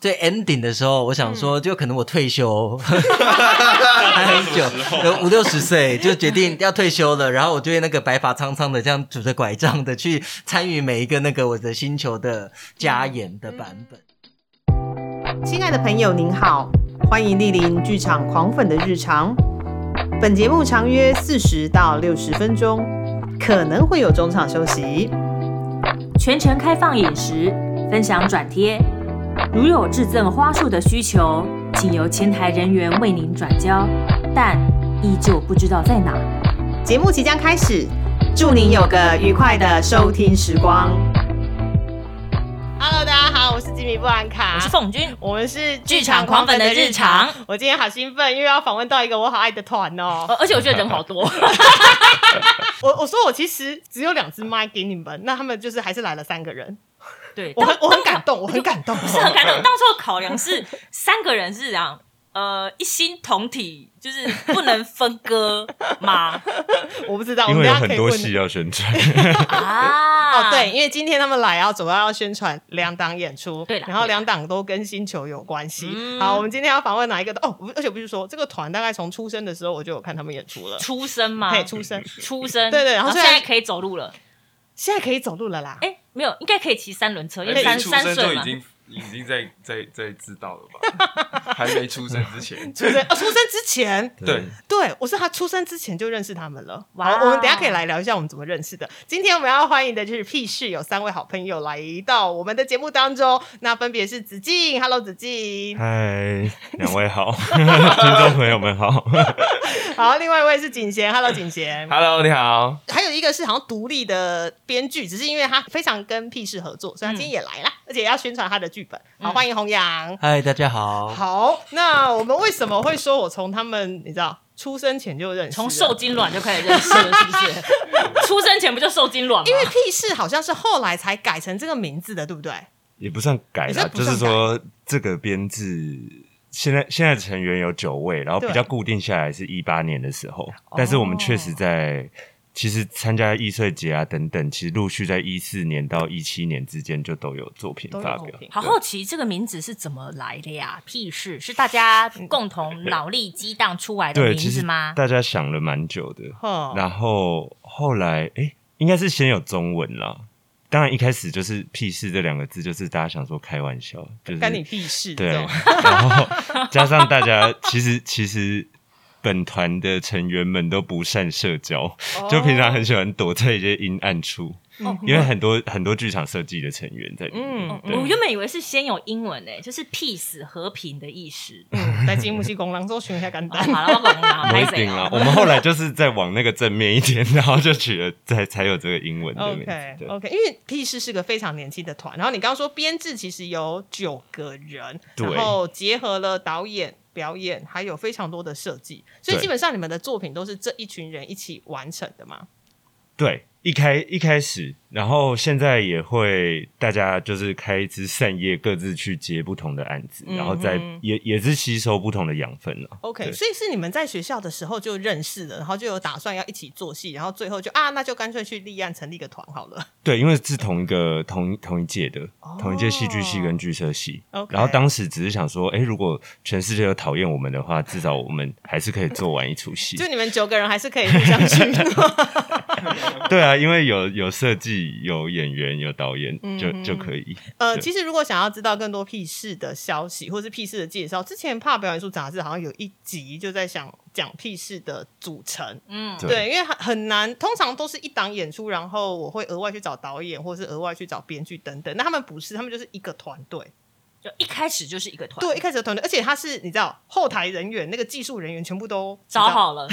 最 ending 的时候，我想说，就可能我退休 还很久，有五六十岁就决定要退休了，然后我就会那个白发苍苍的，这样拄着拐杖的去参与每一个那个我的星球的加演的版本。亲爱的朋友，您好，欢迎莅临剧场狂粉的日常。本节目长约四十到六十分钟，可能会有中场休息。全程开放饮食，分享转贴。如有致赠花束的需求，请由前台人员为您转交，但依旧不知道在哪。节目即将开始，祝您有个愉快的收听时光。Hello，大家好，我是吉米布兰卡，我是凤君，我们是剧场狂粉的日常。我今天好兴奋，因为要访问到一个我好爱的团哦，而且我觉得人好多。我我说我其实只有两只麦给你们，那他们就是还是来了三个人。对，我很我很感动，我很感动，是很感动。当初考量是三个人是这样，呃，一心同体，就是不能分割吗？我不知道，因为有很多戏要宣传 啊。哦，对，因为今天他们来要主要要宣传两档演出，对，然后两档都跟星球有关系。好，我们今天要访问哪一个？哦，而且不是说这个团大概从出生的时候我就有看他们演出了，出生吗？对，出生，出生，对对，然后现在可以走路了，现在可以走路了啦。哎。没有，应该可以骑三轮车，因为三三岁嘛。已经 在在在知道了吧？还没出生之前，出生哦，出生之前，对。对，我是他出生之前就认识他们了。哇，我们等下可以来聊一下我们怎么认识的。今天我们要欢迎的就是屁事有三位好朋友来到我们的节目当中，那分别是子静，Hello 子静，嗨，两位好，听众朋友们好，好，另外一位是景贤，Hello 景贤，Hello 你好，还有一个是好像独立的编剧，只是因为他非常跟屁事合作，所以他今天也来了，而且要宣传他的剧。剧本好，欢迎弘扬。嗨，大家好。好，那我们为什么会说我从他们，你知道，出生前就认识，从受精卵就开始认识了，是不是？出生前不就受精卵吗？因为屁事好像是后来才改成这个名字的，对不对？也不算改了，就是说这个编制现在现在成员有九位，然后比较固定下来是一八年的时候，但是我们确实在。其实参加易碎节啊等等，其实陆续在一四年到一七年之间就都有作品发表。好好奇这个名字是怎么来的呀？屁事是大家共同脑力激荡出来的名字吗？大家想了蛮久的，然后后来哎，应该是先有中文啦。当然一开始就是“屁事”这两个字，就是大家想说开玩笑，就是干你屁事。对，然后加上大家其实其实。本团的成员们都不善社交，就平常很喜欢躲在一些阴暗处，因为很多很多剧场设计的成员在。嗯，我原本以为是先有英文诶，就是 peace 和平的意思。嗯，在金木西公狼州选一下简单。好了，我懂了。我们后来就是在往那个正面一点，然后就取了才才有这个英文。OK OK，因为 peace 是个非常年轻的团，然后你刚刚说编制其实有九个人，然后结合了导演。表演还有非常多的设计，所以基本上你们的作品都是这一群人一起完成的吗？对。一开一开始，然后现在也会大家就是开一支扇叶，各自去接不同的案子，然后再也也是吸收不同的养分了。OK，所以是你们在学校的时候就认识了，然后就有打算要一起做戏，然后最后就啊，那就干脆去立案成立个团好了。对，因为是同一个同同一届的，同一届戏剧系跟剧社系。然后当时只是想说，哎，如果全世界都讨厌我们的话，至少我们还是可以做完一出戏。就你们九个人还是可以互相去。对啊。因为有有设计、有演员、有导演，就就可以。呃，其实如果想要知道更多屁事的消息，或是屁事的介绍，之前《怕表演术》杂志好像有一集就在想讲屁事的组成。嗯，对，因为很很难，通常都是一档演出，然后我会额外去找导演，或是额外去找编剧等等。那他们不是，他们就是一个团队。就一开始就是一个团，对，一开始的团队，而且他是你知道，后台人员那个技术人员全部都找好了，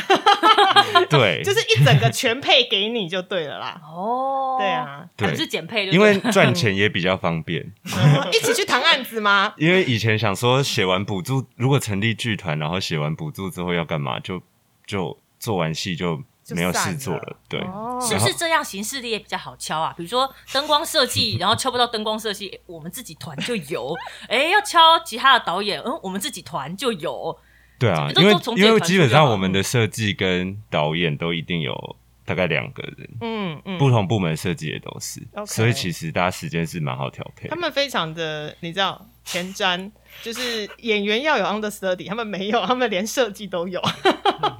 对，就是一整个全配给你就对了啦。哦，对啊，对是减配，因为赚钱也比较方便。一起去谈案子吗？因为以前想说写完补助，如果成立剧团，然后写完补助之后要干嘛？就就做完戏就。没有事做了，对，是不是这样形式的也比较好敲啊？比如说灯光设计，然后敲不到灯光设计，我们自己团就有。哎，要敲其他的导演，嗯，我们自己团就有。对啊，因为因为基本上我们的设计跟导演都一定有大概两个人，嗯嗯，不同部门设计也都是，所以其实大家时间是蛮好调配。他们非常的，你知道。前瞻，就是演员要有 understudy，他们没有，他们连设计都有，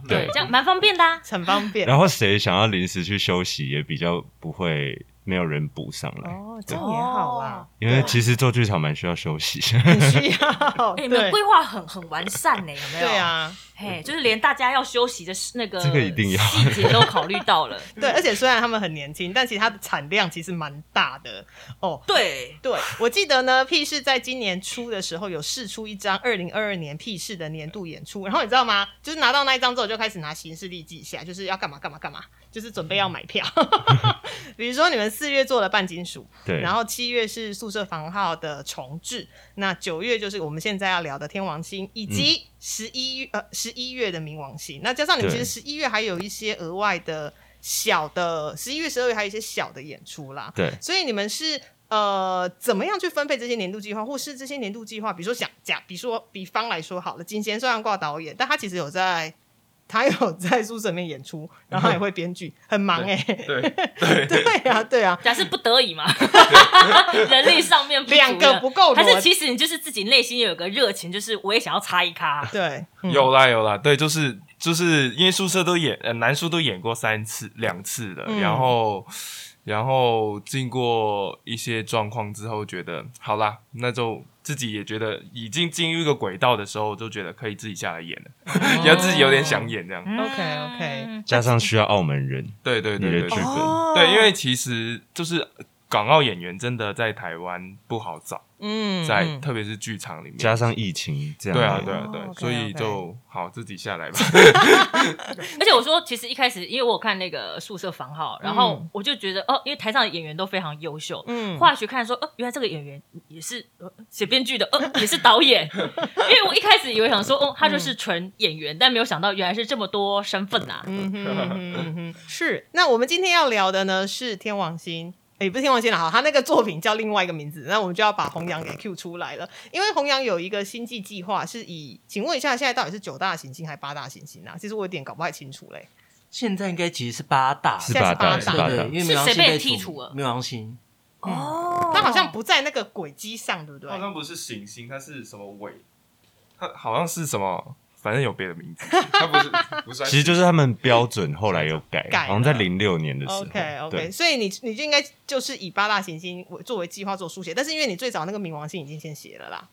对，这样蛮方便的，啊很方便。然后谁想要临时去休息，也比较不会。没有人补上来哦，这样也好啦。因为其实做剧场蛮需要休息，很需要。你们规划很很完善呢，有没有？对啊，嘿，就是连大家要休息的那个这个一定要细节都考虑到了。对，而且虽然他们很年轻，但其实它的产量其实蛮大的哦。对对，我记得呢，P 市在今年初的时候有试出一张二零二二年 P 市的年度演出，然后你知道吗？就是拿到那一张之后，就开始拿行事历记下，就是要干嘛干嘛干嘛。就是准备要买票，比如说你们四月做了半金属，对，然后七月是宿舍房号的重置，那九月就是我们现在要聊的天王星，以及十一月呃十一月的冥王星，那加上你们其实十一月还有一些额外的小的，十一月十二月还有一些小的演出啦，对，所以你们是呃怎么样去分配这些年度计划，或是这些年度计划，比如说想讲，比如说比方来说好了，金贤虽然挂导演，但他其实有在。他有在宿舍里面演出，然后也会编剧，很忙哎。对 对。对啊，对啊，假是不得已嘛，人力上面两个不够，还是其实你就是自己内心有个热情，就是我也想要插一咖。对，有啦有啦，对，就是就是因为宿舍都演，呃，男宿都演过三次两次了，然后。然后经过一些状况之后，觉得好啦，那就自己也觉得已经进入一个轨道的时候，就觉得可以自己下来演了，要自己有点想演这样。OK OK，加上需要澳门人，对对对对对，对，因为其实就是港澳演员真的在台湾不好找。嗯，在特别是剧场里面，加上疫情这样，对啊，对啊，对，所以就好自己下来吧。而且我说，其实一开始，因为我看那个宿舍房号，然后我就觉得哦，因为台上的演员都非常优秀，嗯，后来去看说，哦，原来这个演员也是写编剧的，哦，也是导演。因为我一开始以为想说，哦，他就是纯演员，但没有想到原来是这么多身份呐。嗯哼，是。那我们今天要聊的呢是天王星。也不是天王星了哈，他那个作品叫另外一个名字，那我们就要把弘扬给 Q 出来了。因为弘扬有一个星际计划，是以，请问一下，现在到底是九大行星还是八大行星啊？其实我有点搞不太清楚嘞。现在应该其实是八大，是八大，对对，因为冥王星被剔除了。冥王星哦，它好像不在那个轨迹上，对不对？好像不是行星，它是什么尾？它好像是什么？反正有别的名字，它不是不是，其实就是他们标准后来有改，好像在零六年的时候。OK OK，所以你你就应该就是以八大行星为作为计划做书写，但是因为你最早那个冥王星已经先写了啦，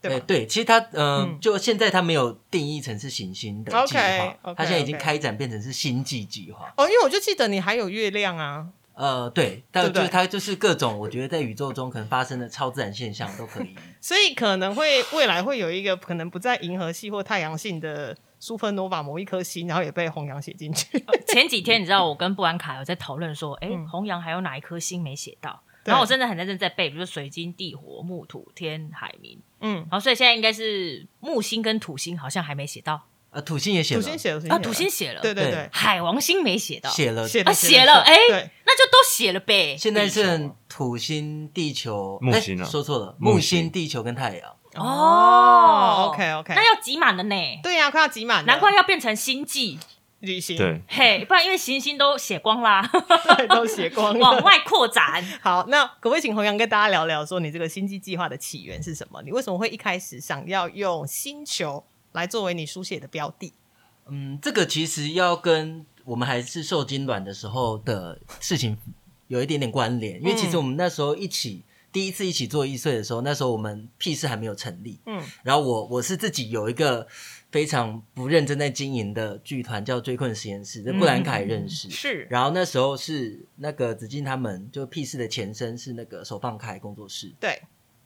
对对，其实它嗯，就现在它没有定义成是行星的计划，它现在已经开展变成是星际计划。哦，因为我就记得你还有月亮啊。呃，对，但就是它就是各种，我觉得在宇宙中可能发生的超自然现象都可以，所以可能会未来会有一个可能不在银河系或太阳系的 supernova 某一颗星，然后也被弘扬写进去。前几天你知道我跟布兰卡有在讨论说，哎，弘扬还有哪一颗星没写到？然后我真的很认真在背，比如说水晶、地火、木土、天、海、冥，嗯，然后所以现在应该是木星跟土星好像还没写到。呃，土星也写了，土星写了啊，土星写了，对对对，海王星没写到，写了，写了，写了，哎，那就都写了呗。现在是土星、地球、木星啊，说错了，木星、地球跟太阳。哦，OK OK，那要挤满了呢。对呀，快要挤满，难怪要变成星际。旅行。对，嘿，不然因为行星都写光啦，都写光，往外扩展。好，那可不可以请洪洋跟大家聊聊，说你这个星际计划的起源是什么？你为什么会一开始想要用星球？来作为你书写的标的，嗯，这个其实要跟我们还是受精卵的时候的事情有一点点关联，因为其实我们那时候一起第一次一起做易碎的时候，那时候我们屁事还没有成立，嗯，然后我我是自己有一个非常不认真在经营的剧团叫追困实验室，这布兰凯认识。是，然后那时候是那个子靖他们就屁事的前身是那个手放开工作室，对，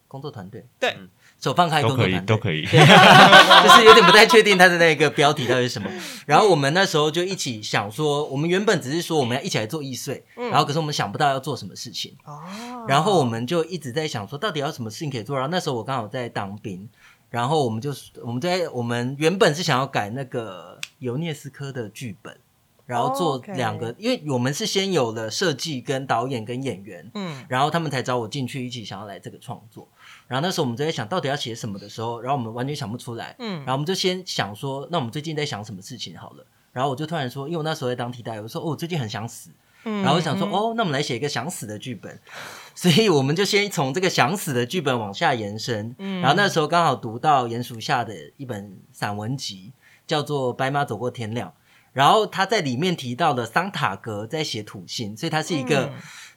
工作团队，对。手放开都可以，都可以，就是有点不太确定他的那个标题到底是什么。然后我们那时候就一起想说，我们原本只是说我们要一起来做易碎，然后可是我们想不到要做什么事情。哦，然后我们就一直在想说，到底要什么事情可以做。然后那时候我刚好在当兵，然后我们就我们在我们原本是想要改那个尤涅斯科的剧本。然后做两个，因为我们是先有了设计跟导演跟演员，嗯，然后他们才找我进去一起想要来这个创作。然后那时候我们就在想到底要写什么的时候，然后我们完全想不出来，嗯，然后我们就先想说，那我们最近在想什么事情好了。然后我就突然说，因为我那时候在当替代，我说哦，我最近很想死。然后我想说，哦，那我们来写一个想死的剧本，所以我们就先从这个想死的剧本往下延伸。嗯然后那时候刚好读到鼹鼠下的一本散文集，叫做《白马走过天亮》，然后他在里面提到了桑塔格在写土星，所以他是一个。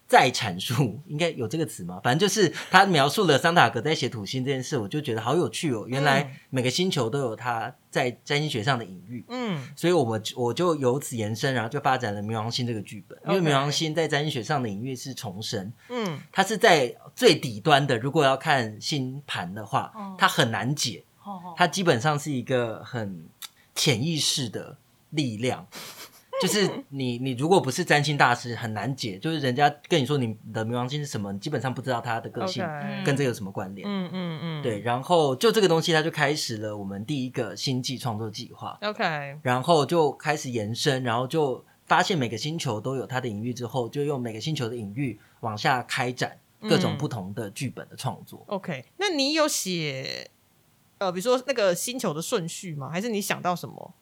再阐述应该有这个词吗？反正就是他描述了桑塔格在写土星这件事，我就觉得好有趣哦。原来每个星球都有他在占星学上的隐喻，嗯，所以我们我就由此延伸，然后就发展了冥王星这个剧本。因为冥王星在占星学上的隐喻是重生，嗯，它是在最底端的。如果要看星盘的话，它很难解，它基本上是一个很潜意识的力量。就是你，你如果不是占星大师，很难解。就是人家跟你说你的冥王星是什么，你基本上不知道他的个性跟这有什么关联。嗯嗯嗯，对。然后就这个东西，他就开始了我们第一个星际创作计划。OK，然后就开始延伸，然后就发现每个星球都有它的隐喻，之后就用每个星球的隐喻往下开展各种不同的剧本的创作。OK，那你有写呃，比如说那个星球的顺序吗？还是你想到什么？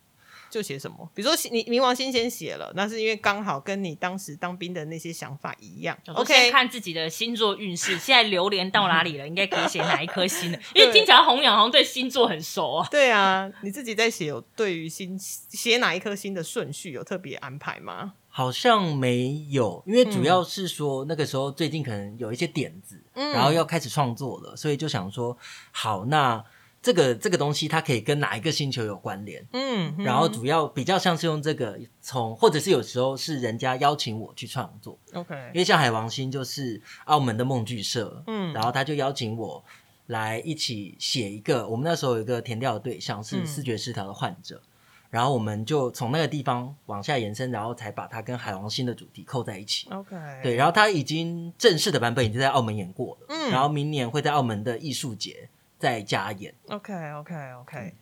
就写什么，比如说你冥王星先写了，那是因为刚好跟你当时当兵的那些想法一样。OK，看自己的星座运势，现在流年到哪里了，应该可以写哪一颗星了。因为听起来红阳好像对星座很熟啊。对啊，你自己在写有对于星写哪一颗星的顺序有特别安排吗？好像没有，因为主要是说那个时候最近可能有一些点子，然后要开始创作了，所以就想说好那。这个这个东西它可以跟哪一个星球有关联？嗯，然后主要比较像是用这个从，或者是有时候是人家邀请我去创作。OK，因为像海王星就是澳门的梦剧社，嗯，然后他就邀请我来一起写一个。我们那时候有一个填调的对象是视觉失调的患者，然后我们就从那个地方往下延伸，然后才把它跟海王星的主题扣在一起。OK，对，然后它已经正式的版本已经在澳门演过了，嗯，然后明年会在澳门的艺术节。再加演，OK OK OK，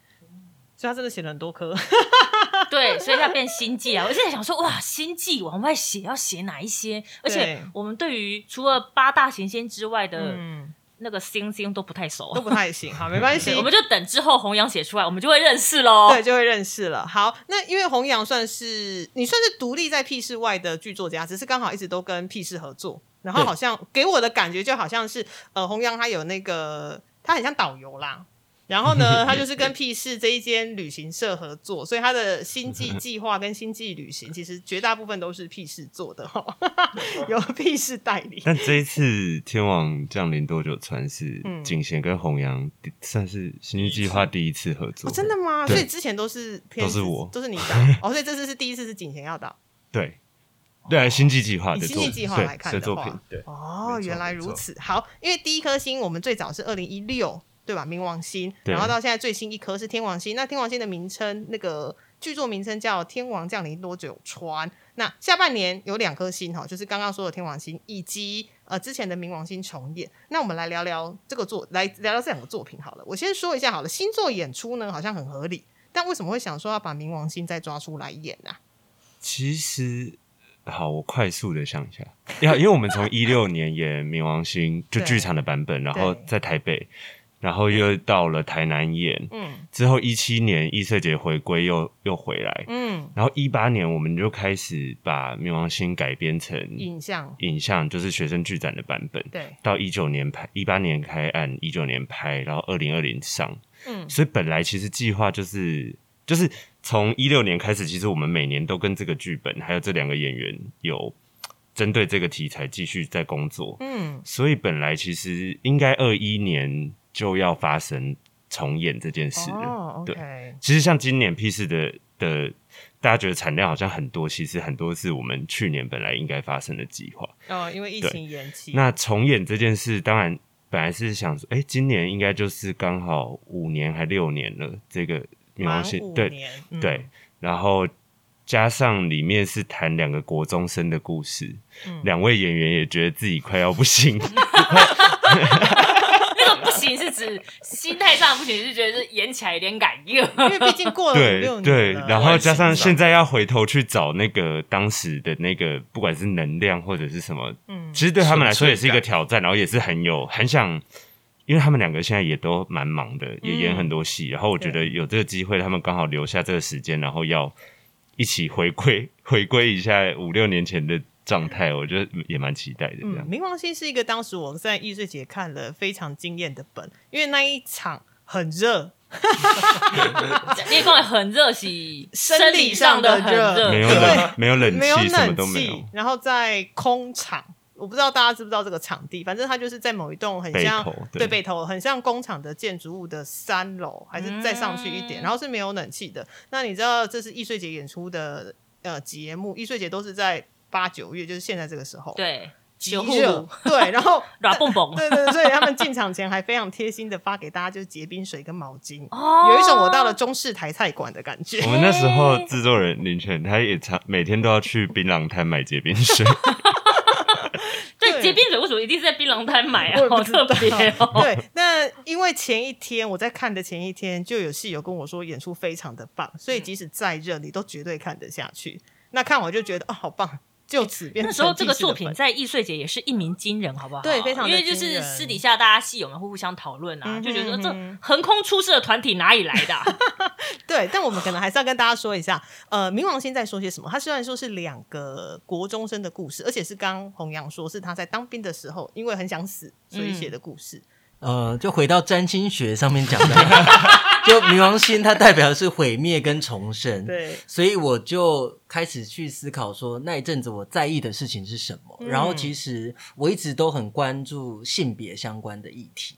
所以他真的写了很多科，对，所以他变星际啊！我现在想说，哇，星际往外写要写哪一些？而且我们对于除了八大行星之外的那个星星都不太熟，都不太行。好，没关系，我们就等之后弘扬写出来，我们就会认识喽。对，就会认识了。好，那因为弘扬算是你算是独立在 P 市外的剧作家，只是刚好一直都跟 P 市合作，然后好像给我的感觉就好像是呃，弘扬他有那个。他很像导游啦，然后呢，他就是跟 P 市这一间旅行社合作，所以他的星际计划跟星际旅行其实绝大部分都是 P 市做的哈，由 P 市代理。但这一次天王降临多久传是景贤跟弘扬算是星际计划第一次合作，真的吗？所以之前都是都是我。都是你导。哦，所以这次是第一次是景贤要导，对。对，星际计划的星际计划来看的话，对哦，原来如此。好，因为第一颗星我们最早是二零一六，对吧？冥王星，然后到现在最新一颗是天王星。那天王星的名称，那个剧作名称叫《天王降临多久川》。那下半年有两颗星哈，就是刚刚说的天王星以及呃之前的冥王星重演。那我们来聊聊这个作，来聊聊这两个作品好了。我先说一下好了，星座演出呢好像很合理，但为什么会想说要把冥王星再抓出来演呢？其实。好，我快速的想一下，要因为我们从 一六年演《冥王星》就剧场的版本，然后在台北，然后又到了台南演，嗯，之后一七年艺色节回归又又回来，嗯，然后一八年我们就开始把《冥王星》改编成影像，影像就是学生剧展的版本，对，到一九年拍，一八年开案，一九年拍，然后二零二零上，嗯，所以本来其实计划就是就是。从一六年开始，其实我们每年都跟这个剧本，还有这两个演员有针对这个题材继续在工作。嗯，所以本来其实应该二一年就要发生重演这件事了。对，其实像今年 P 四的的，大家觉得产量好像很多，其实很多是我们去年本来应该发生的计划。哦，因为疫情延期。那重演这件事，当然本来是想说，哎，今年应该就是刚好五年还六年了，这个。冥王星对对，然后加上里面是谈两个国中生的故事，两位演员也觉得自己快要不行。那 个不行是指心态上不行，是觉得是演起来有点感应，因为毕竟过了六年对，然后加上现在要回头去找那个当时的那个，不管是能量或者是什么，嗯，其实对他们来说也是一个挑战，然后也是很有很想。因为他们两个现在也都蛮忙的，也演很多戏，然后我觉得有这个机会，他们刚好留下这个时间，然后要一起回归 回归一下五六年前的状态，我觉得也蛮期待的。这样，冥王星是一个当时我在易碎节看了非常惊艳的本，因为那一场很热。你讲很热，是生理上的热，没有冷，没有冷气，什么都没有。然后在空场，我不知道大家知不知道这个场地，反正它就是在某一栋很像对背头，很像工厂的建筑物的三楼，还是再上去一点，然后是没有冷气的。那你知道这是易碎节演出的呃节目，易碎节都是在八九月，就是现在这个时候。对。极热，对，然后 软蹦蹦，对对，所以他们进场前还非常贴心的发给大家就是结冰水跟毛巾，有一种我到了中式台菜馆的感觉。我们那时候制作人林泉，他也常每天都要去槟榔摊买结冰水。对，结冰水为什么一定是在槟榔摊买啊？好特别。对，那因为前一天我在看的前一天就有戏友跟我说演出非常的棒，所以即使再热你都绝对看得下去。那看我就觉得哦，好棒。就 此那时候这个作品在易碎节也是一鸣惊人，好不好？对，非常因为就是私底下大家戏友们会互相讨论啊，就觉得这横空出世的团体哪里来的？对，但我们可能还是要跟大家说一下，呃，冥王星在说些什么？他虽然说是两个国中生的故事，而且是刚弘扬说是他在当兵的时候，因为很想死，所以写的故事。呃，就回到占星学上面讲的，就冥王星它代表的是毁灭跟重生，对，所以我就开始去思考说那一阵子我在意的事情是什么。然后其实我一直都很关注性别相关的议题，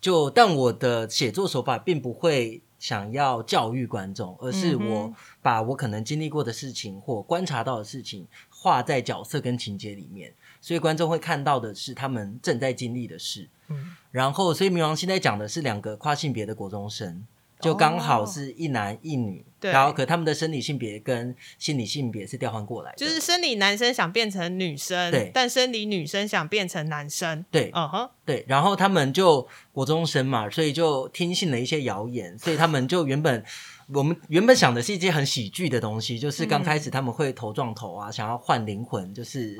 就但我的写作手法并不会想要教育观众，而是我把我可能经历过的事情或观察到的事情画在角色跟情节里面，所以观众会看到的是他们正在经历的事。嗯。然后，所以冥王星在讲的是两个跨性别的国中生，就刚好是一男一女。对。然后，可他们的生理性别跟心理性别是调换过来的，就是生理男生想变成女生，对，但生理女生想变成男生。对，嗯哼，对。然后他们就国中生嘛，所以就听信了一些谣言，所以他们就原本。我们原本想的是一件很喜剧的东西，就是刚开始他们会头撞头啊，想要换灵魂，就是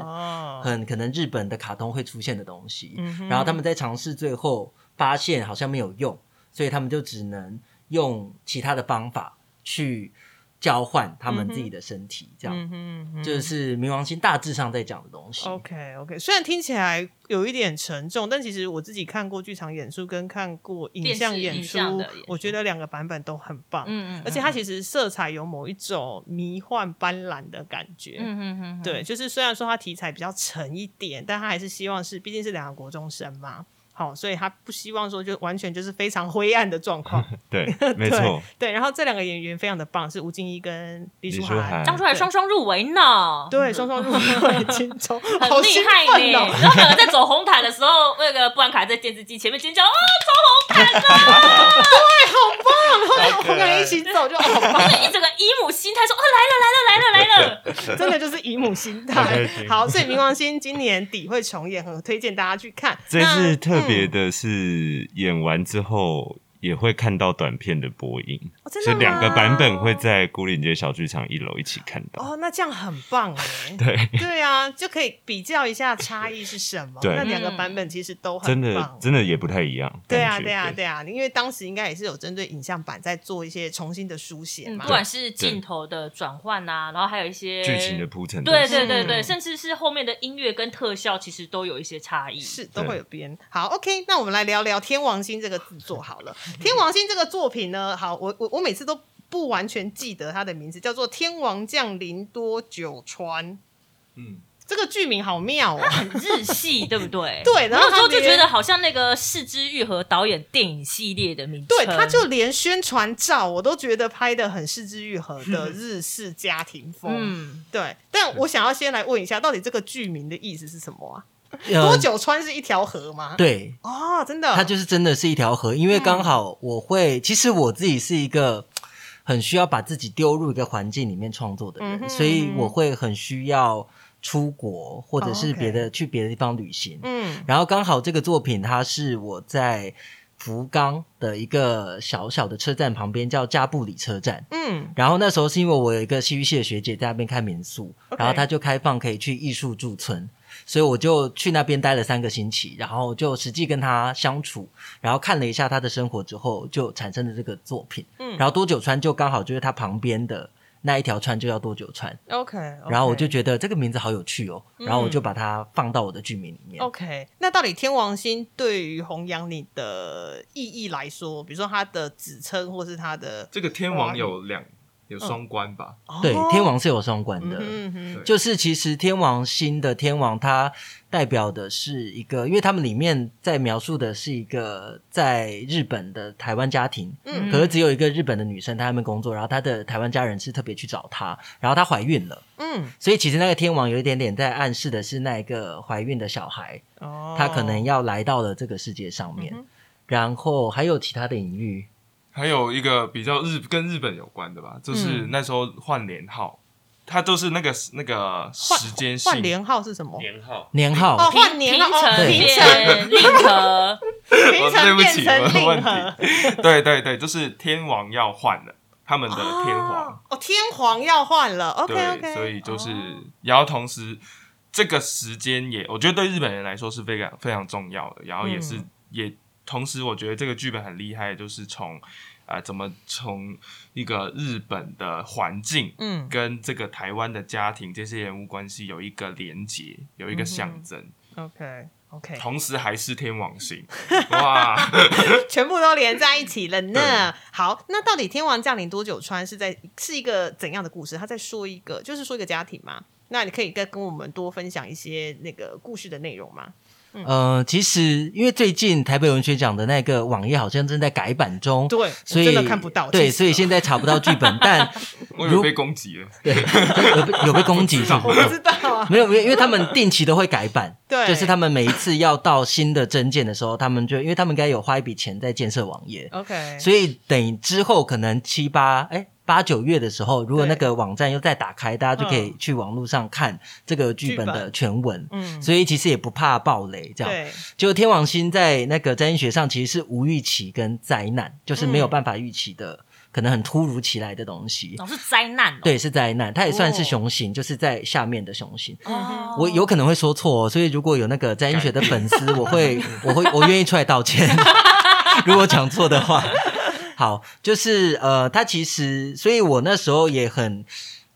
很可能日本的卡通会出现的东西。然后他们在尝试，最后发现好像没有用，所以他们就只能用其他的方法去。交换他们自己的身体，这样，就是冥王星大致上在讲的东西。OK OK，虽然听起来有一点沉重，但其实我自己看过剧场演出跟看过影像演出，我觉得两个版本都很棒。嗯嗯，而且它其实色彩有某一种迷幻斑斓的感觉。嗯嗯嗯，对，就是虽然说它题材比较沉一点，但他还是希望是，毕竟是两个国中生嘛。好，所以他不希望说就完全就是非常灰暗的状况。对，没错。对，然后这两个演员非常的棒，是吴静怡跟李淑涵，张出来双双入围呢。对，双双入围金钟，很厉害呢。然后两个在走红毯的时候，那个布兰卡在电视机前面尖叫，哦，走红毯啊！对，好棒！然后两个人一起走就好棒，一整个姨母心态说，哦，来了来了来了来了，真的就是姨母心态。好，所以冥王星今年底会重演，很推荐大家去看。这是特。别的是演完之后。也会看到短片的播映，所以两个版本会在孤岭街小剧场一楼一起看到。哦，那这样很棒哎！对对啊，就可以比较一下差异是什么。那两个版本其实都很真的真的也不太一样。对啊对啊对啊，因为当时应该也是有针对影像版在做一些重新的书写嘛，不管是镜头的转换啊，然后还有一些剧情的铺陈，对对对对，甚至是后面的音乐跟特效，其实都有一些差异，是都会有编。好，OK，那我们来聊聊《天王星》这个制作好了，《天王星》这个。作品呢？好，我我我每次都不完全记得它的名字，叫做《天王降临多久川》。嗯，这个剧名好妙啊，很日系，对不对？对，然后时候就觉得好像那个四之愈合导演电影系列的名。对，他就连宣传照我都觉得拍的很四之愈合的 日式家庭风。嗯，对。但我想要先来问一下，到底这个剧名的意思是什么啊？多久川是一条河吗？对，哦，真的，它就是真的是一条河。因为刚好我会，其实我自己是一个很需要把自己丢入一个环境里面创作的人，所以我会很需要出国或者是别的去别的地方旅行。嗯，然后刚好这个作品它是我在福冈的一个小小的车站旁边，叫加布里车站。嗯，然后那时候是因为我有一个戏剧系的学姐在那边开民宿，然后他就开放可以去艺术驻村。所以我就去那边待了三个星期，然后就实际跟他相处，然后看了一下他的生活之后，就产生了这个作品。嗯，然后多久川就刚好就是他旁边的那一条川就要多久川。OK，然后我就觉得这个名字好有趣哦，然后我就把它放到我的剧名里面。OK，那到底天王星对于弘扬你的意义来说，比如说它的指称，或是它的这个天王有两有双关吧？对，哦天王是有双关的。嗯哼对。就是其实天王星的天王，它代表的是一个，因为他们里面在描述的是一个在日本的台湾家庭，嗯。可是只有一个日本的女生在他们工作，然后她的台湾家人是特别去找她，然后她怀孕了，嗯。所以其实那个天王有一点点在暗示的是那一个怀孕的小孩，哦。他可能要来到了这个世界上面，嗯然后还有其他的隐喻，还有一个比较日跟日本有关的吧，就是嗯那时候换年号，它都是那个那个时间性换连号是什么？年号年号。哦，换年号，哦对平成 变令和，平成变不起，我的成令问和题。对对对，就是天王要换了，他们的天皇。哦哦，天皇要换了，OK 对 OK，所以就是，哦然后同时这个时间也，我觉得对日本人来说是非常非常重要的，然后也是、嗯也同时，我觉得这个剧本很厉害，就是从啊、呃怎么从一个日本的环境。嗯跟这个台湾的家庭这些人物关系有一个连结，有一个象征，OK OK，同时还是天王星，哇！全部都连在一起了呢。好，那到底天王降临多久川是在是一个怎样的故事？他在说一个，就是说一个家庭嘛。那你可以跟跟我们多分享一些那个故事的内容吗？呃，其实因为最近台北文学奖的那个网页好像正在改版中，对，所以真的看不到。对，所以现在查不到剧本，但 我 有被攻击了，对有被有被攻击是我不知道啊。没有，没有，因为他们定期都会改版，对。就是他们每一次要到新的增建的时候，他们就因为他们应该有花一笔钱在建设网页，OK，所以等之后可能七八哎八九月的时候，如果那个网站又再打开，大家就可以去网络上看这个剧本的全文。嗯，所以其实也不怕暴雷，这样。对，就天王星在那个占星学上其实是无预期跟灾难，就是没有办法预期的，可能很突如其来的东西。总是灾难哦。对，是灾难，它也算是哦熊形，就是在下面的雄性。哦，我有可能会说错、哦，所以如果有那个占星学的粉丝，我会 我会我愿意出来道歉，如果讲错的话。好，就是呃，他其实，所以我那时候也很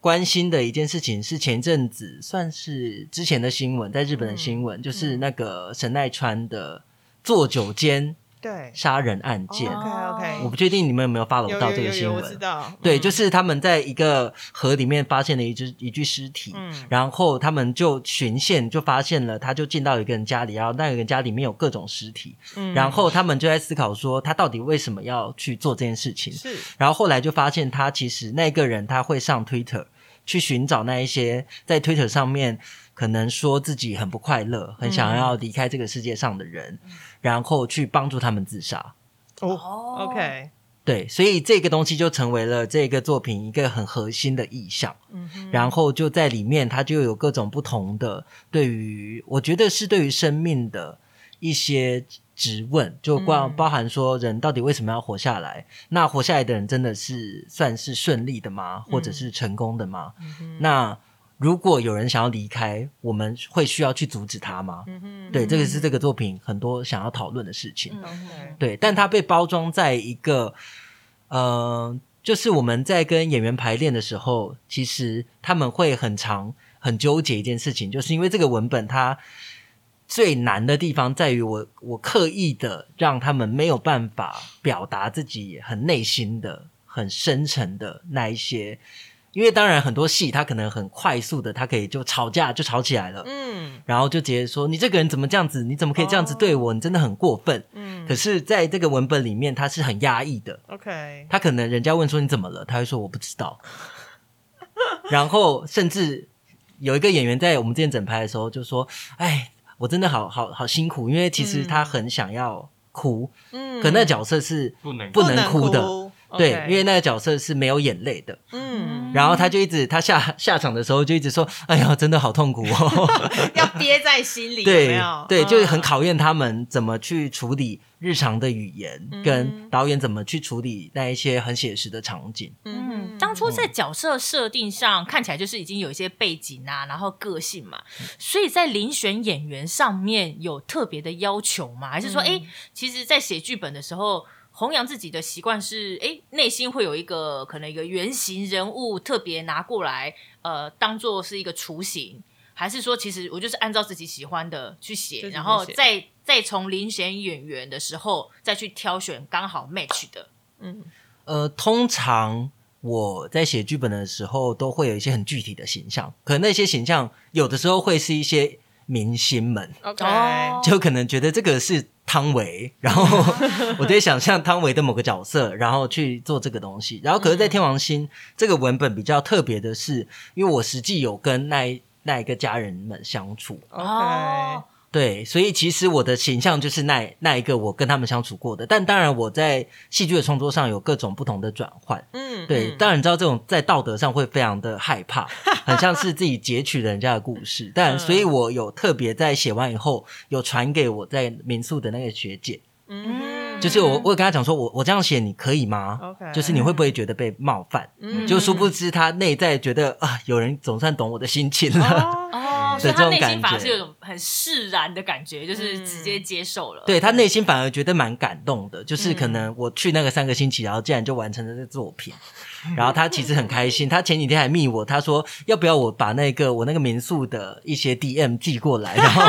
关心的一件事情是前阵子算是之前的新闻，在日本的新闻，就是那个神奈川的做酒监对。杀人案件。，OK OK，我不确定你们有没有 follow 到这个新闻？我知道。对，嗯。就是他们在一个河里面发现了一只一具尸体，嗯。然后他们就巡线，就发现了，他就进到一个人家里，然后那个人家里面有各种尸体，嗯。然后他们就在思考说，他到底为什么要去做这件事情？是。然后后来就发现，他其实那个人他会上 Twitter 去寻找那一些在 Twitter 上面可能说自己很不快乐、很想要离开这个世界上的人，然后去帮助他们自杀。哦哦，OK，对，所以这个东西就成为了这个作品一个很核心的意象。嗯，然后就在里面，它就有各种不同的对于，我觉得是对于生命的一些质问，就包嗯包含说人到底为什么要活下来？那活下来的人真的是算是顺利的吗？或者是成功的吗？那如果有人想要离开，我们会需要去阻止他吗？对，这个是这个作品很多想要讨论的事情。嗯对，但它被包装在一个，呃，就是我们在跟演员排练的时候，其实他们会很长很纠结一件事情，就是因为这个文本它最难的地方在于我我刻意的让他们没有办法表达自己很内心的、很深沉的那一些。因为当然很多戏，他可能很快速的，他可以就吵架就吵起来了，嗯然后就直接说你这个人怎么这样子？你怎么可以这样子对我？你真的很过分。嗯可是，在这个文本里面，他是很压抑的。，OK，他可能人家问说你怎么了，他会说我不知道。然后，甚至有一个演员在我们之前整排的时候就说：“哎，我真的好好好辛苦，因为其实他很想要哭，嗯可那个角色是不能不能哭的。哭对因为那个角色是没有眼泪的。嗯，然后他就一直他下下场的时候就一直说：“哎呀，真的好痛苦哦。”要憋在心里，有没对有？对，就是很嗯考验他们怎么去处理日常的语言，嗯跟导演怎么去处理那一些很写实的场景。嗯，当初在角色设定上看起来就是已经有一些背景啊，然后个性嘛，所以在遴选演员上面有特别的要求吗？还是说，嗯哎、其实，在写剧本的时候弘扬自己的习惯是，哎，内心会有一个可能一个原型人物特别拿过来，呃，当做是一个雏形，还是说其实我就是按照自己喜欢的去写，然后再再从遴选演员的时候再去挑选刚好 match 的。嗯，呃，通常我在写剧本的时候都会有一些很具体的形象，可能那些形象有的时候会是一些明星们，OK，就可能觉得这个是。汤唯，然后 我在想象汤唯的某个角色，然后去做这个东西。然后，可是，在天王星这个文本比较特别的是，因为我实际有跟那那一个家人们相处。OK。对，所以其实我的形象就是那那一个我跟他们相处过的，但当然我在戏剧的创作上有各种不同的转换。嗯，对，当然知道这种在道德上会非常的害怕，很像是自己截取人家的故事。但所以，我有特别在写完以后，有传给我在民宿的那个学姐。嗯，就是我我有跟她讲说，我我这样写你可以吗？OK，就是你会不会觉得被冒犯？嗯，就殊不知她内在觉得啊，有人总算懂我的心情了。所以他内心反而是有种很释然的感觉，就是直接接受了。对他内心反而觉得蛮感动的，就是可能我去那个三个星期，然后竟然就完成了这作品，然后他其实很开心。他前几天还密我，他说要不要我把那个我那个民宿的一些 DM 寄过来，然后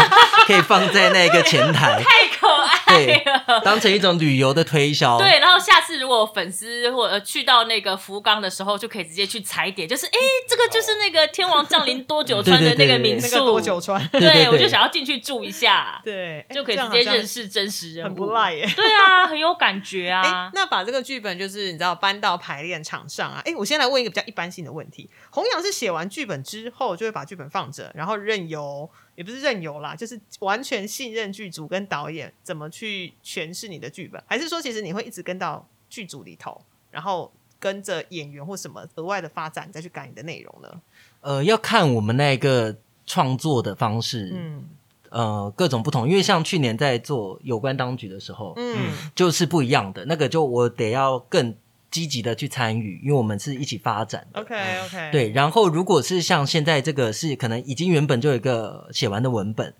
可以放在那个前台。太可爱对，当成一种旅游的推销。对，然后下次如果粉丝或者去到那个福冈的时候，就可以直接去踩点，就是哎，这个就是那个天王降临多久川的 那个民宿，多久川。对，我就想要进去住一下，对，就可以直接认识真实人物，很不赖耶。对啊，很有感觉啊。那把这个剧本就是你知道搬到排练场上啊？哎，我先来问一个比较一般性的问题：弘扬是写完剧本之后就会把剧本放着，然后任由。也不是任由啦，就是完全信任剧组跟导演怎么去诠释你的剧本，还是说其实你会一直跟到剧组里头，然后跟着演员或什么额外的发展再去改你的内容呢？呃，要看我们那个创作的方式，嗯，呃，各种不同，因为像去年在做有关当局的时候，嗯，就是不一样的，那个就我得要更。积极的去参与，因为我们是一起发展。OK OK。对，然后如果是像现在这个是可能已经原本就有一个写完的文本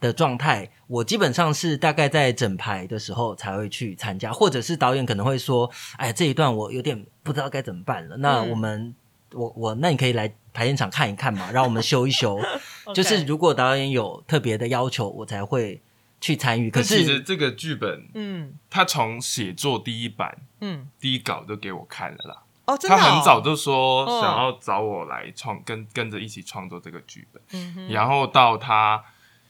的状态，我基本上是大概在整排的时候才会去参加，或者是导演可能会说：“哎，这一段我有点不知道该怎么办了。”那我们我我那你可以来排练场看一看嘛，让我们修一修。就是如果导演有特别的要求，我才会。去参与，可是其实这个剧本，嗯，他从写作第一版，嗯，第一稿就给我看了啦。哦，真的，他很早就说想要找我来创，跟跟着一起创作这个剧本。嗯然后到他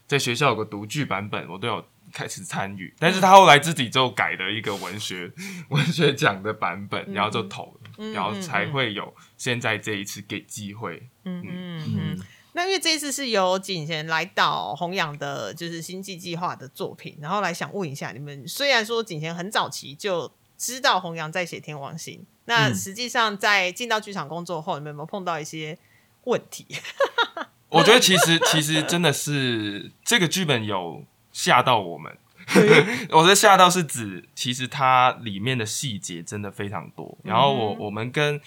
在学校有个读剧版本，我都有开始参与。但是他后来自己就改了一个文学 文学奖的版本，然后就投了，然后才会有现在这一次给机会。嗯嗯嗯。那因为这一次是由景贤来导弘扬的，就是星际计划的作品，然后来想问一下你们，虽然说景贤很早期就知道弘扬在写天王星，那实际上在进到剧场工作后，你们有没有碰到一些问题？我觉得其实其实真的是这个剧本有吓到我们，我的吓到是指其实它里面的细节真的非常多，然后我我们跟。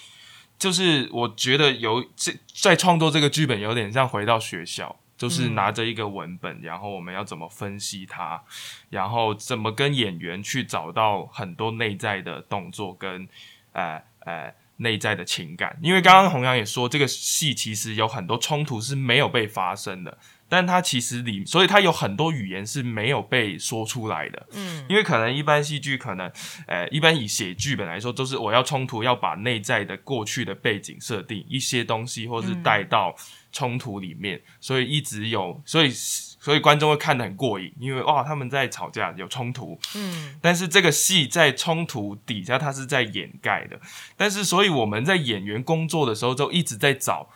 就是我觉得有这在创作这个剧本有点像回到学校，就是拿着一个文本，然后我们要怎么分析它，然后怎么跟演员去找到很多内在的动作跟呃呃内在的情感。因为刚刚洪阳也说，这个戏其实有很多冲突是没有被发生的。但它其实里，所以它有很多语言是没有被说出来的。嗯，因为可能一般戏剧可能，呃，一般以写剧本来说，都是我要冲突，要把内在的过去的背景设定一些东西，或是带到冲突里面，所以一直有，所以所以观众会看得很过瘾，因为哇，他们在吵架有冲突。嗯，但是这个戏在冲突底下，它是在掩盖的。但是，所以我们在演员工作的时候，就一直在找。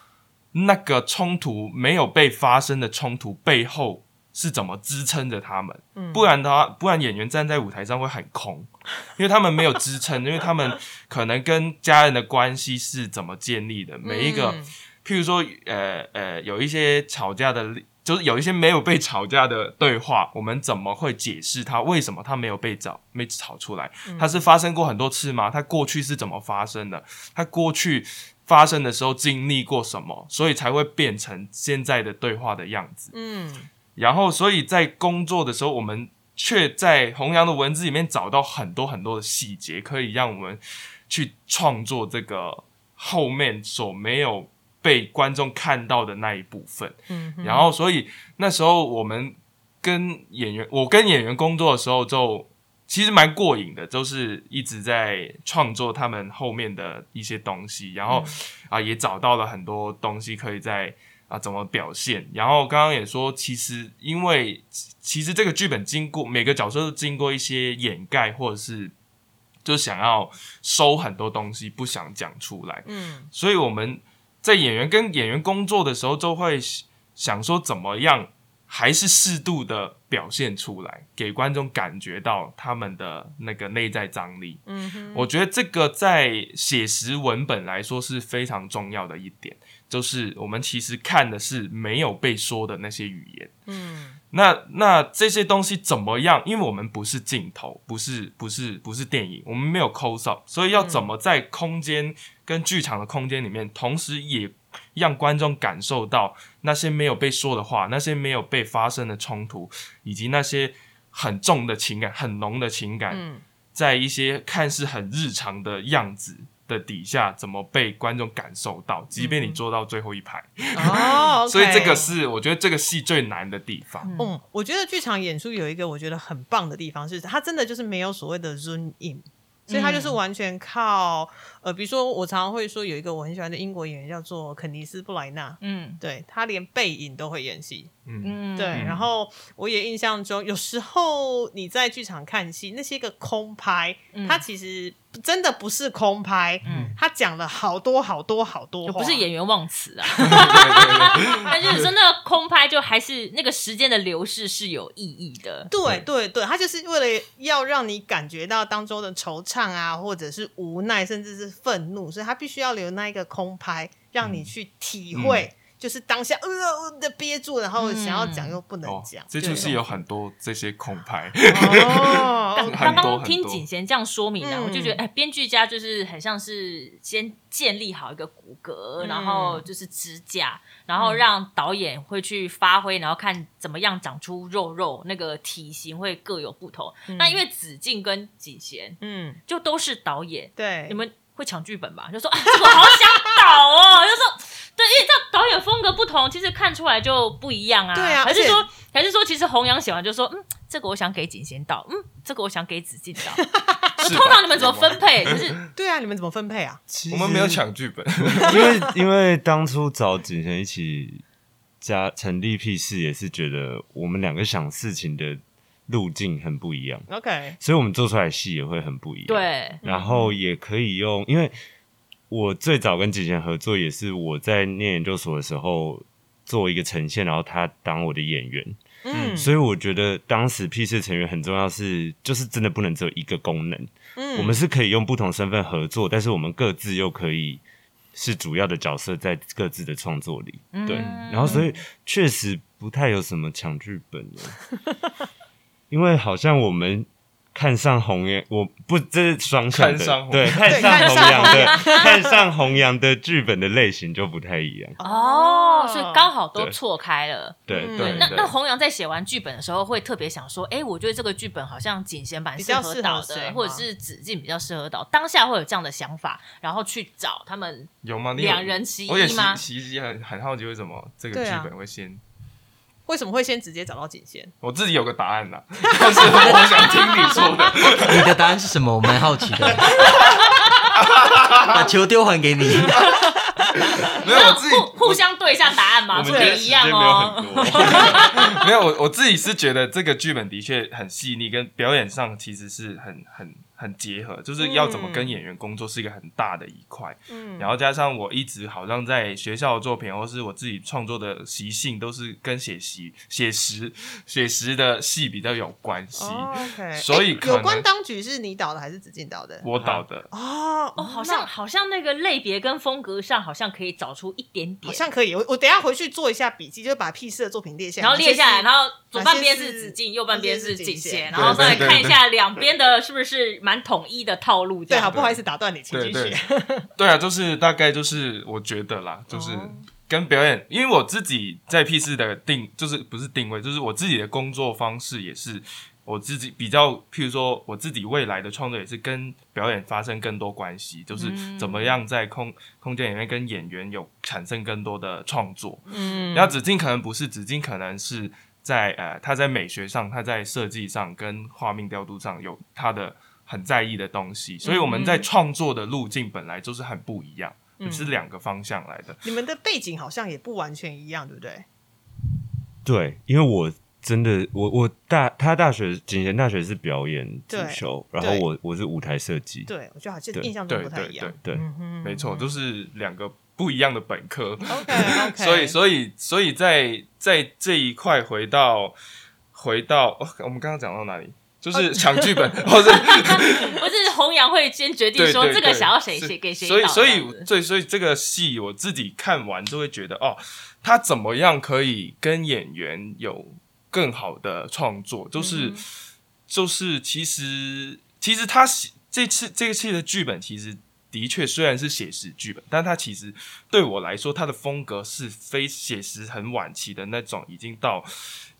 那个冲突没有被发生的冲突背后是怎么支撑着他们？不然的话，不然演员站在舞台上会很空，因为他们没有支撑，因为他们可能跟家人的关系是怎么建立的？每一个，譬如说，呃呃，有一些吵架的，就是有一些没有被吵架的对话，我们怎么会解释他为什么他没有被吵没吵出来？他是发生过很多次吗？他过去是怎么发生的？他过去。发生的时候经历过什么，所以才会变成现在的对话的样子。嗯，然后所以在工作的时候，我们却在弘扬的文字里面找到很多很多的细节，可以让我们去创作这个后面所没有被观众看到的那一部分。嗯，然后所以那时候我们跟演员，我跟演员工作的时候，就其实蛮过瘾的，就是一直在创作他们后面的一些东西，然后啊也找到了很多东西可以在。啊，怎么表现？然后刚刚也说，其实因为其实这个剧本经过每个角色都经过一些掩盖，或者是就想要收很多东西，不想讲出来。嗯，所以我们在演员跟演员工作的时候，都会想说怎么样，还是适度的表现出来，给观众感觉到他们的那个内在张力。嗯，我觉得这个在写实文本来说是非常重要的一点。就是我们其实看的是没有被说的那些语言，嗯，那那这些东西怎么样？因为我们不是镜头，不是不是不是电影，我们没有 close up，所以要怎么在空间跟剧场的空间里面，同时也让观众感受到那些没有被说的话，那些没有被发生的冲突，以及那些很重的情感、很浓的情感，在一些看似很日常的样子。的底下怎么被观众感受到？即便你坐到最后一排，哦，所以这个是我觉得这个戏最难的地方。嗯，我觉得剧场演出有一个我觉得很棒的地方，是它真的就是没有所谓的 zoom in。所以他就是完全靠呃，比如说我常常会说有一个我很喜欢的英国演员叫做肯尼斯布莱纳，嗯，对他连背影都会演戏，嗯，对。然后我也印象中，有时候你在剧场看戏，那些个空拍，他其实真的不是空拍，嗯，他讲了好多好多好多，不是演员忘词啊，但就是说那个空拍就还是那个时间的流逝是有意义的，对对对，他就是为了要让你感觉到当中的惆怅。啊，或者是无奈，甚至是愤怒，所以他必须要留那一个空拍，让你去体会，就是当下呃的憋住，然后想要讲又不能讲。这就是有很多这些空拍。刚刚听景贤这样说明呢，我就觉得，哎，编剧家就是很像是先建立好一个骨骼，然后就是支架，然后让导演会去发挥，然后看怎么样长出肉肉，那个体型会各有不同。那因为子敬跟景贤，嗯，就都是导演，对，你们会抢剧本吧？就说啊，我好想导哦，就说。对，因为这导演风格不同，其实看出来就不一样啊。对啊，还是说，还是说，其实弘扬写完就说，嗯，这个我想给景贤导，嗯，这个我想给子敬导。通常你们怎么分配？就是 对啊，你们怎么分配啊？我们没有抢剧本，因为因为当初找景贤一起加成立 P 四，也是觉得我们两个想事情的路径很不一样。OK，所以我们做出来戏也会很不一样。对，然后也可以用，因为。我最早跟姐姐合作，也是我在念研究所的时候做一个呈现，然后他当我的演员。嗯，所以我觉得当时 P 四成员很重要，是就是真的不能只有一个功能。嗯，我们是可以用不同身份合作，但是我们各自又可以是主要的角色在各自的创作里。对，然后所以确实不太有什么抢剧本的，因为好像我们。看上弘扬，我不这是双向的，对，看上弘扬的，看上弘扬的剧本的类型就不太一样 哦，所以刚好都错开了。对对，那那弘扬在写完剧本的时候，会特别想说，哎，我觉得这个剧本好像锦贤版适合导的，或者是子敬比较适合导，当下会有这样的想法，然后去找他们有吗？两人其一吗？其实很很好奇，为什么这个剧本会先。为什么会先直接找到景贤？我自己有个答案呐，但是我想听你说的。你的答案是什么？我蛮好奇的。把球丢还给你。没有，我自己互相对一下答案嘛，不能一样哦。没有，我我自己是觉得这个剧本的确很细腻，跟表演上其实是很很。很结合，就是要怎么跟演员工作是一个很大的一块。嗯，然后加上我一直好像在学校的作品，或是我自己创作的习性，都是跟写实、写实、写实的戏比较有关系。所以有关当局是你导的还是子敬导的？我导的。哦哦，好像好像那个类别跟风格上，好像可以找出一点点。好像可以，我我等下回去做一下笔记，就把 P 四的作品列下来，然后列下来，然后左半边是子敬，右半边是景贤，然后再看一下两边的是不是蛮。蛮统一的套路，对，好，不好意思打断你，请继续。对啊，就是大概就是我觉得啦，就是跟表演，因为我自己在 P 四的定，就是不是定位，就是我自己的工作方式也是我自己比较，譬如说我自己未来的创作也是跟表演发生更多关系，就是怎么样在空空间里面跟演员有产生更多的创作。嗯，然后紫金可能不是紫金，可能是在呃，他在美学上，他在设计上跟画面调度上有他的很在意的东西，所以我们在创作的路径本来就是很不一样，是两个方向来的。你们的背景好像也不完全一样，对不对？对，因为我。真的，我我大他大学景贤大学是表演主修，然后我我是舞台设计。对，我觉得好像印象中不太一样。对，没错，都是两个不一样的本科。OK OK。所以所以所以在在这一块回到回到我们刚刚讲到哪里？就是抢剧本，或者 不是弘扬会先决定说这个想要谁写给谁。所以所以所以所以这个戏我自己看完就会觉得哦，他怎么样可以跟演员有。更好的创作，就是就是，其实其实他写这次这个戏的剧本，其实的确虽然是写实剧本，但他其实对我来说，他的风格是非写实、很晚期的那种，已经到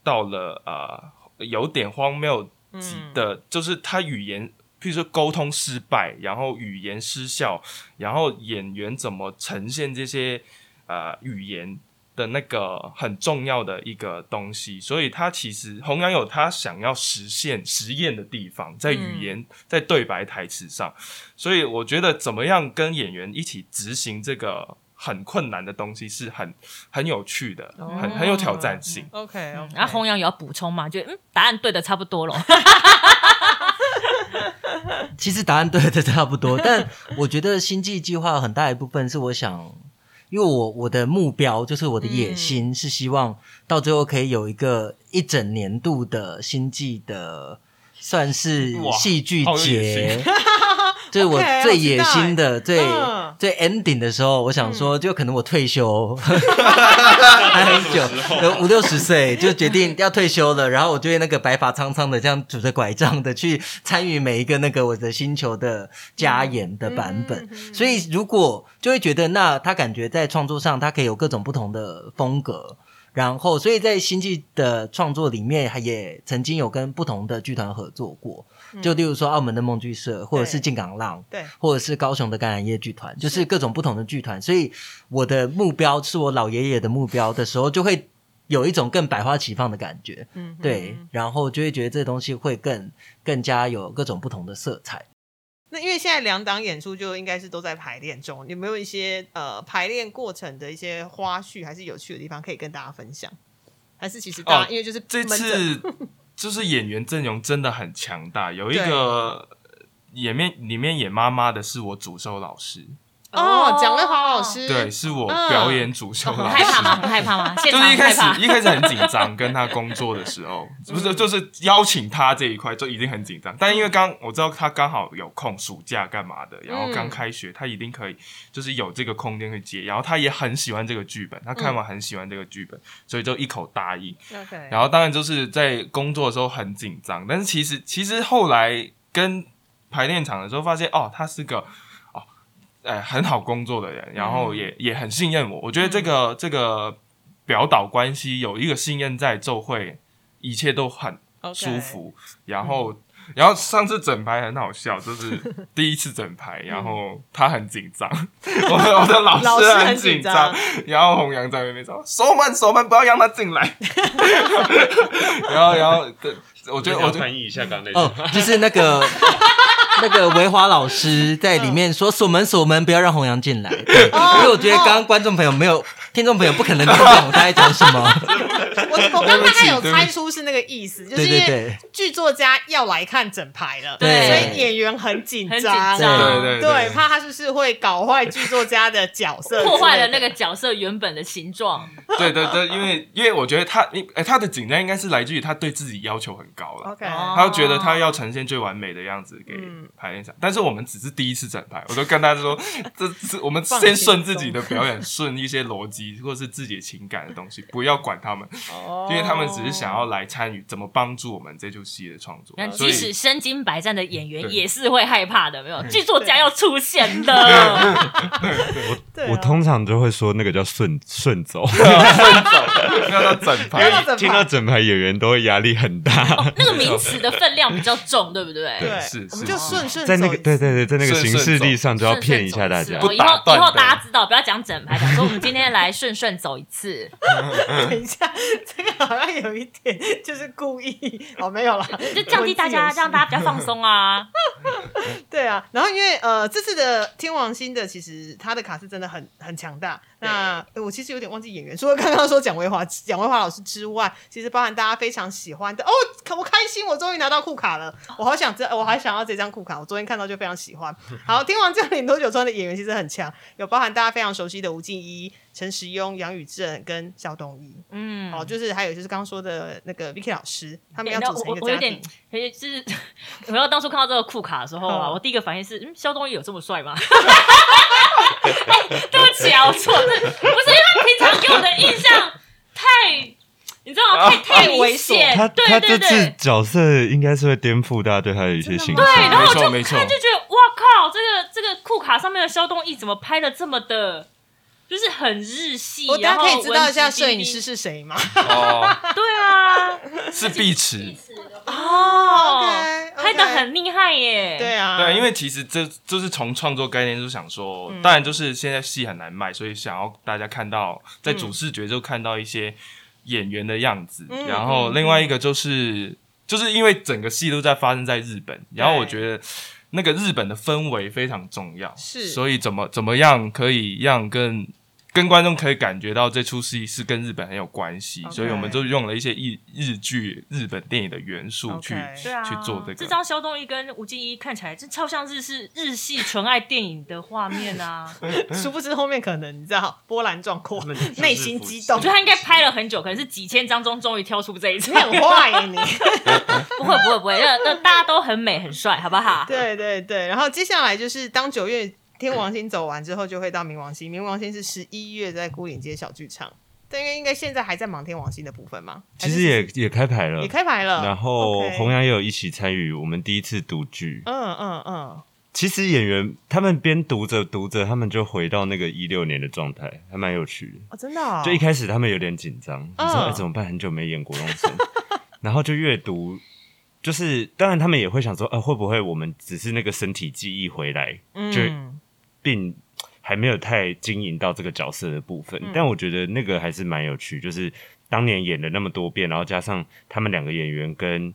到了呃有点荒谬级的，就是他语言，譬如说沟通失败，然后语言失效，然后演员怎么呈现这些呃语言。的那个很重要的一个东西，所以他其实弘扬有他想要实现实验的地方，在语言在对白台词上，所以我觉得怎么样跟演员一起执行这个很困难的东西是很很有趣的，很很有挑战性。OK，然后弘扬有要补充吗？就嗯，答案对的差不多了。其实答案对的差不多，但我觉得星际计划很大一部分是我想。因为我我的目标就是我的野心是希望到最后可以有一个一整年度的星际的算是戏剧节。这是我最野心的、最最 ending 的时候，我想说，就可能我退休 还很久，五六十岁就决定要退休了，然后我就会那个白发苍苍的，这样拄着拐杖的去参与每一个那个我的星球的加演的版本。所以如果就会觉得，那他感觉在创作上，他可以有各种不同的风格。然后，所以在星际的创作里面，也曾经有跟不同的剧团合作过。就例如说澳门的梦剧社，或者是进港浪，对，或者是高雄的橄榄叶剧团，就是各种不同的剧团。所以我的目标是我老爷爷的目标的时候，就会有一种更百花齐放的感觉。嗯，对，然后就会觉得这东西会更更加有各种不同的色彩。那因为现在两档演出就应该是都在排练中，有没有一些呃排练过程的一些花絮，还是有趣的地方可以跟大家分享？还是其实大家因为就是这次。就是演员阵容真的很强大，有一个演面里面演妈妈的是我主修老师。哦，蒋瑞华老师，对，是我表演主修老师。害怕吗？很害怕吗？就是一开始一开始很紧张，跟他工作的时候，不是就是邀请他这一块就已经很紧张。但因为刚我知道他刚好有空，暑假干嘛的，然后刚开学，他一定可以，就是有这个空间去接。然后他也很喜欢这个剧本，他看完很喜欢这个剧本，所以就一口答应。然后当然就是在工作的时候很紧张，但是其实其实后来跟排练场的时候发现，哦，他是个。哎，很好工作的人，然后也也很信任我。我觉得这个这个表导关系有一个信任在，就会一切都很舒服。然后，然后上次整排很好笑，就是 第一次整排，然后他很紧张，我的我的老师很紧张，然后弘扬在那边说：“手慢手慢，不要让他进来。”然后，然后，我觉得我翻译一下刚那哦，就是那个。那个维华老师在里面说锁门锁门，不要让弘扬进来。因为我觉得刚刚观众朋友没有，听众朋友不可能听懂他在讲什么。我我刚大概有猜出是那个意思，就是因为剧作家要来看整排了，对，所以演员很紧张，对对对，怕他是不是会搞坏剧作家的角色，破坏了那个角色原本的形状。对对对，因为因为我觉得他，哎，他的紧张应该是来自于他对自己要求很高了，OK，他觉得他要呈现最完美的样子给。排练场，但是我们只是第一次整排，我都跟大家说，这是我们先顺自己的表演，顺一些逻辑西，或是自己情感的东西，不要管他们，因为他们只是想要来参与怎么帮助我们这出戏的创作。即使身经百战的演员也是会害怕的，没有剧作家要出现的。通常就会说那个叫顺 顺走，顺走，要到整排，听到整排演员都会压力很大。那个 名词的分量比较重，对不对？对，是，我们就顺顺在那个对对对，在那个形式力上就要骗一下大家。以后以后大家知道，不要讲整排，讲说我们今天来顺顺走一次。等一下，这个好像有一点就是故意。哦，没有了，就降低大家，让大家比较放松啊。对啊，然后因为呃，这次的天王星的其实他的卡是真的很很强大。那我其实有点忘记演员，除了刚刚说蒋维华、蒋维华老师之外，其实包含大家非常喜欢的哦，我开心，我终于拿到酷卡了，我好想知，我还想要这张酷卡，我昨天看到就非常喜欢。好，听完这里多久川的演员其实很强，有包含大家非常熟悉的吴敬一、陈时庸、杨宇正跟肖东义，嗯，好，就是还有就是刚刚说的那个 Vicky 老师，他们要组成一个家庭。就是，我要当初看到这个酷卡的时候啊，我第一个反应是，嗯，肖东义有这么帅吗？对不起啊，我错了，不是因为他平常给我的印象太，你知道吗？太太危险。他他这次角色应该是会颠覆大家对他的一些形象。对，然后我就看，就觉得哇靠，这个这个酷卡上面的肖东义怎么拍的这么的？就是很日系，我大家可以知道一下摄影师是谁吗？哦，对啊，是碧池哦，拍的很厉害耶。对啊，对，因为其实这就是从创作概念就想说，当然就是现在戏很难卖，所以想要大家看到在主视觉就看到一些演员的样子。然后另外一个就是，就是因为整个戏都在发生在日本，然后我觉得。那个日本的氛围非常重要，是，所以怎么怎么样可以让更。跟观众可以感觉到这出戏是跟日本很有关系，所以我们就用了一些日日剧、日本电影的元素去去做这个。这张肖东一跟吴敬一看起来这超像日式日系纯爱电影的画面啊！殊不知后面可能你知道波澜壮阔，内心激动。我觉得他应该拍了很久，可能是几千张中终于挑出这一张。很坏你，不会不会不会，那那大家都很美很帅，好不好？对对对，然后接下来就是当九月。天王星走完之后，就会到冥王星。冥王星是十一月在孤岭街小剧场，但因为应该现在还在忙天王星的部分吗？其实也也开牌了，也开牌了。然后弘扬也有一起参与我们第一次读剧。嗯嗯嗯。其实演员他们边读着读着，他们就回到那个一六年的状态，还蛮有趣的。哦，真的。就一开始他们有点紧张，你说哎怎么办？很久没演国中生，然后就越读，就是当然他们也会想说，呃会不会我们只是那个身体记忆回来就。并还没有太经营到这个角色的部分，但我觉得那个还是蛮有趣。就是当年演了那么多遍，然后加上他们两个演员跟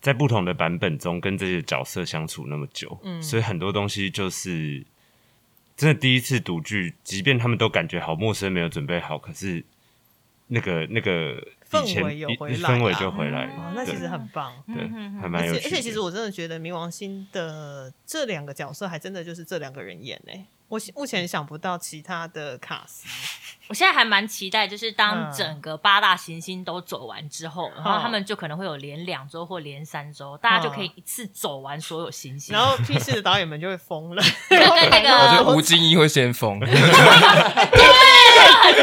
在不同的版本中跟这些角色相处那么久，嗯，所以很多东西就是真的第一次读剧，即便他们都感觉好陌生，没有准备好，可是那个那个氛围有回来，氛围就回来，那其实很棒，对，还蛮有趣。而且其实我真的觉得冥王星的这两个角色，还真的就是这两个人演呢。我目前想不到其他的卡司，我现在还蛮期待，就是当整个八大行星都走完之后，然后他们就可能会有连两周或连三周，大家就可以一次走完所有行星，然后 P 四的导演们就会疯了，跟那个我觉得吴京一会先疯，对，很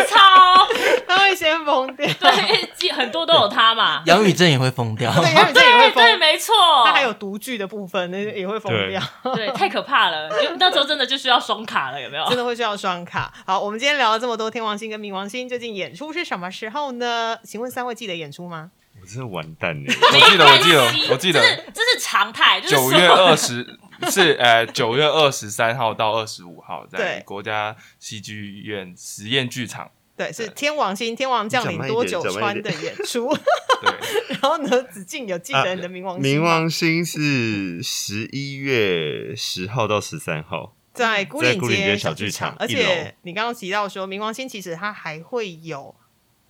超，他会先疯掉，对，很多都有他嘛，杨宇正也会疯掉，对，杨宇正也会疯，对，没错，他还有独剧的部分，那也会疯掉，对，太可怕了，那时候真的就需要双卡。了有没有？真的会需要双卡。好，我们今天聊了这么多天王星跟冥王星，究竟演出是什么时候呢？请问三位记得演出吗？我真的完蛋了！我记得，我记得，我记得，这是常态。九月二十是呃九月二十三号到二十五号，在国家戏剧院实验剧场。对，是天王星天王降临多久穿的演出。对，然后呢，子敬有记得你的冥王星冥王星是十一月十号到十三号。在孤岭街小剧场，而且你刚刚提到说，冥王星其实它还会有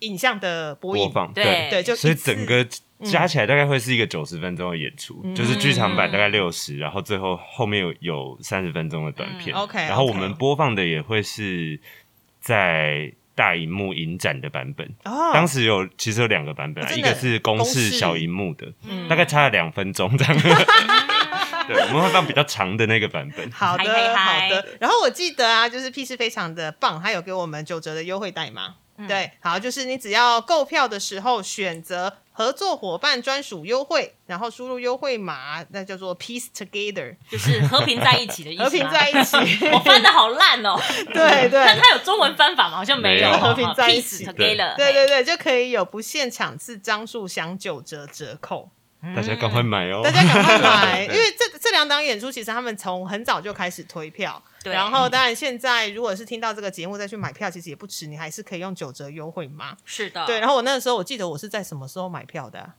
影像的播放，对。对，就所以整个加起来大概会是一个九十分钟的演出，就是剧场版大概六十，然后最后后面有有三十分钟的短片，OK，然后我们播放的也会是在大荧幕影展的版本，哦，当时有其实有两个版本啊，一个是公式小荧幕的，大概差了两分钟这样。对，我们会放比较长的那个版本。好的，好的。然后我记得啊，就是 P 是非常的棒，他有给我们九折的优惠代码。对，好，就是你只要购票的时候选择合作伙伴专属优惠，然后输入优惠码，那叫做 Peace Together，就是和平在一起的意思。和平在一起，我翻的好烂哦。对对，但它有中文翻法吗？好像没有。和平在一起，Together。对对对，就可以有不限场次张数享九折折扣。大家赶快买哦！大家赶快买，因为这这两档演出其实他们从很早就开始推票，然后当然现在如果是听到这个节目再去买票，其实也不迟，你还是可以用九折优惠嘛。是的，对。然后我那个时候我记得我是在什么时候买票的？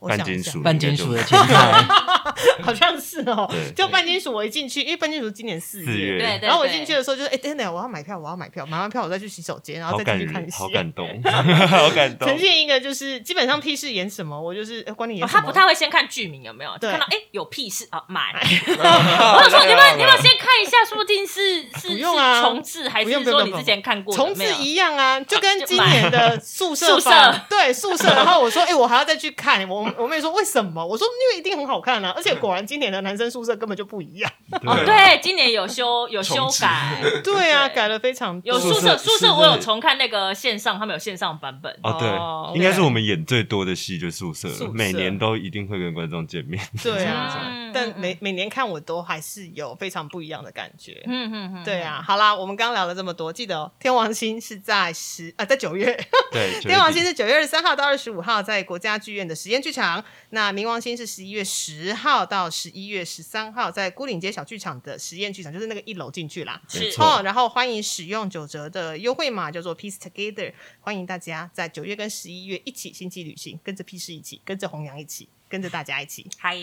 半金属，半金属的前台，好像是哦。就半金属，我一进去，因为半金属今年四月，对对然后我进去的时候就是，哎，等等，我要买票，我要买票，买完票我再去洗手间，然后再进去看戏。好感动，好感动。呈现一个就是基本上屁事演什么，我就是管你演什么。他不太会先看剧名有没有，看到哎有屁事啊买。我说你们你们先看一下，说不定是是是重置还是说你之前看过重置一样啊？就跟今年的宿舍宿舍对宿舍，然后我说哎我还要再去看，我我妹说为什么？我说，因为一定很好看啊，而且果然今年的男生宿舍根本就不一样。哦，对，今年有修 有修改，对啊，改了非常有宿舍宿舍，我有重看那个线上，他们有线上版本。哦，对，应该是我们演最多的戏就宿舍，每年都一定会跟观众见面。对啊，但每每年看我都还是有非常不一样的感觉。嗯嗯嗯，对啊。好啦，我们刚聊了这么多，记得哦天王星是在十啊，在九月。对，天王星是九月二十三号到二十五号在国家剧院的实验剧场。那冥王星是十一月十号到十一月十三号，在孤岭街小剧场的实验剧场，就是那个一楼进去啦。是哦，然后欢迎使用九折的优惠码，叫做 Peace Together。欢迎大家在九月跟十一月一起星际旅行，跟着 P 师一起，跟着弘扬一起，跟着大家一起。嗨，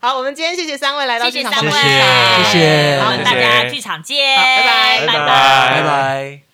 好，我们今天谢谢三位来到剧场，谢谢，谢谢，好，大家剧场见，拜拜，拜拜，拜拜。